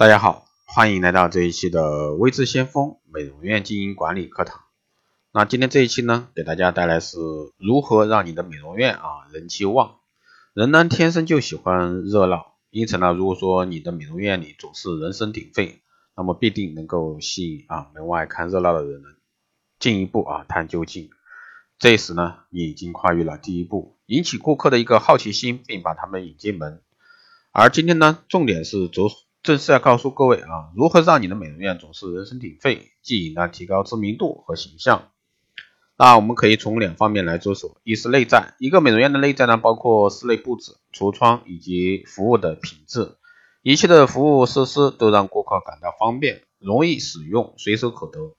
大家好，欢迎来到这一期的微知先锋美容院经营管理课堂。那今天这一期呢，给大家带来是如何让你的美容院啊人气旺。人呢天生就喜欢热闹，因此呢，如果说你的美容院里总是人声鼎沸，那么必定能够吸引啊门外看热闹的人进一步啊探究竟。这时呢，你已经跨越了第一步，引起顾客的一个好奇心，并把他们引进门。而今天呢，重点是着。正是要告诉各位啊，如何让你的美容院总是人声鼎沸，既以呢提高知名度和形象。那我们可以从两方面来着手，一是内在，一个美容院的内在呢，包括室内布置、橱窗以及服务的品质，一切的服务设施都让顾客感到方便、容易使用、随手可得。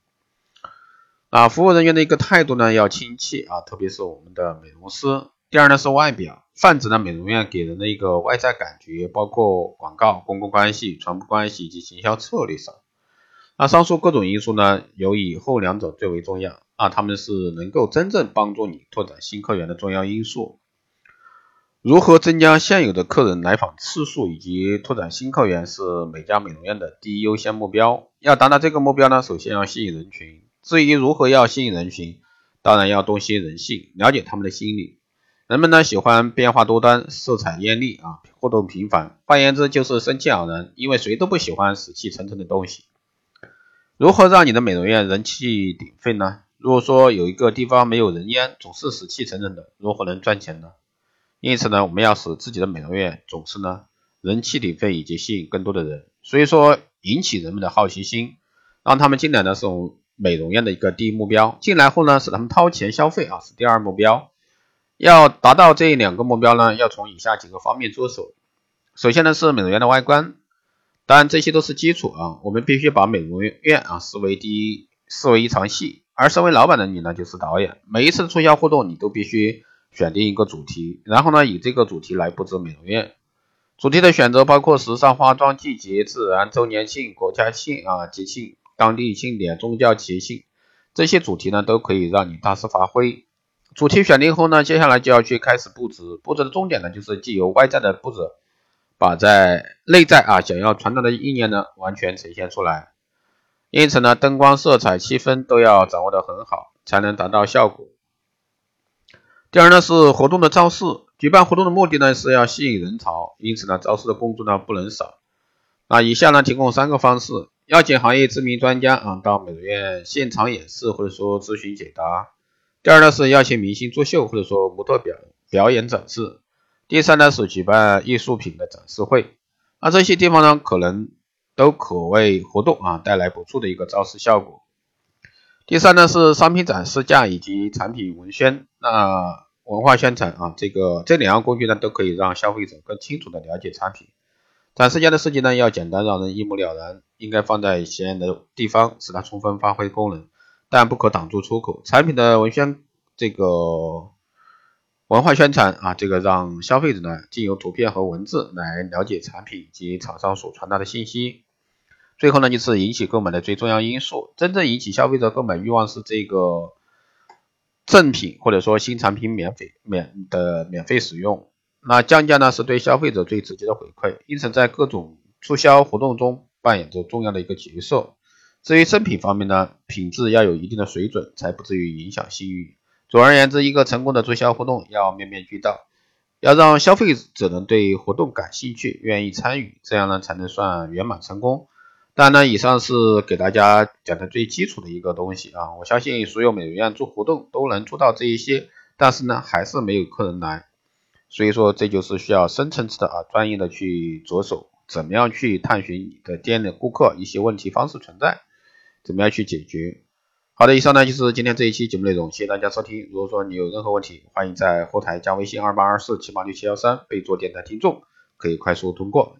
啊，服务人员的一个态度呢要亲切啊，特别是我们的美容师。第二呢是外表。泛指呢美容院给人的一个外在感觉，包括广告、公共关系、传播关系以及行销策略上。那上述各种因素呢，有以后两者最为重要啊，他们是能够真正帮助你拓展新客源的重要因素。如何增加现有的客人来访次数以及拓展新客源，是每家美容院的第一优先目标。要达到这个目标呢，首先要吸引人群。至于如何要吸引人群，当然要洞悉人性，了解他们的心理。人们呢喜欢变化多端、色彩艳丽啊，互动频繁，换言之就是生气盎然。因为谁都不喜欢死气沉沉的东西。如何让你的美容院人气鼎沸呢？如果说有一个地方没有人烟，总是死气沉沉的，如何能赚钱呢？因此呢，我们要使自己的美容院总是呢人气鼎沸，以及吸引更多的人。所以说，引起人们的好奇心，让他们进来呢是我们美容院的一个第一目标。进来后呢，使他们掏钱消费啊，是第二目标。要达到这两个目标呢，要从以下几个方面着手。首先呢是美容院的外观，当然这些都是基础啊。我们必须把美容院啊视为第一，视为一场戏。而身为老板的你呢，就是导演。每一次促销活动，你都必须选定一个主题，然后呢以这个主题来布置美容院。主题的选择包括时尚、化妆、季节、自然、周年庆、国家庆啊、节庆、当地庆典、宗教节庆，这些主题呢都可以让你大肆发挥。主题选定后呢，接下来就要去开始布置。布置的重点呢，就是既有外在的布置，把在内在啊想要传达的意念呢完全呈现出来。因此呢，灯光、色彩、气氛都要掌握的很好，才能达到效果。第二呢是活动的造势，举办活动的目的呢是要吸引人潮，因此呢造势的工作呢不能少。那以下呢提供三个方式，邀请行业知名专家啊到美容院现场演示或者说咨询解答。第二呢是邀请明星作秀，或者说模特表表演展示。第三呢是举办艺术品的展示会。那这些地方呢，可能都可为活动啊带来不错的一个造势效果。第三呢是商品展示架以及产品文宣。那文化宣传啊，这个这两样工具呢，都可以让消费者更清楚的了解产品。展示架的设计呢要简单，让人一目了然，应该放在显眼的地方，使它充分发挥功能。但不可挡住出口。产品的文宣这个文化宣传啊，这个让消费者呢，经由图片和文字来了解产品及厂商所传达的信息。最后呢，就是引起购买的最重要因素。真正引起消费者购买欲望是这个赠品或者说新产品免费免的免费使用。那降价呢，是对消费者最直接的回馈，因此在各种促销活动中扮演着重要的一个角色。至于赠品方面呢，品质要有一定的水准，才不至于影响信誉。总而言之，一个成功的促销活动要面面俱到，要让消费者呢对活动感兴趣，愿意参与，这样呢才能算圆满成功。当然呢，以上是给大家讲的最基础的一个东西啊，我相信所有美容院做活动都能做到这一些，但是呢还是没有客人来，所以说这就是需要深层次的啊专业的去着手，怎么样去探寻你的店的顾客一些问题方式存在。怎么样去解决？好的，以上呢就是今天这一期节目内容，谢谢大家收听。如果说你有任何问题，欢迎在后台加微信二八二四七八六七幺三，备注电台听众，可以快速通过。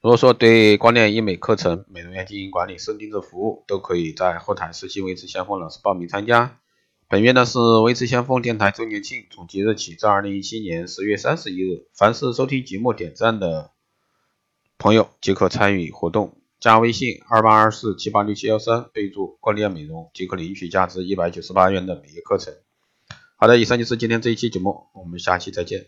如果说对光电医美课程、美容院经营管理、深定制服务，都可以在后台私信维持先锋老师报名参加。本月呢是维持先锋电台周年庆，从即日起至二零一七年十月三十一日，凡是收听节目点赞的朋友即可参与活动。加微信二八二四七八六七幺三，备注光电美容即可领取价值一百九十八元的美业课程。好的，以上就是今天这一期节目，我们下期再见。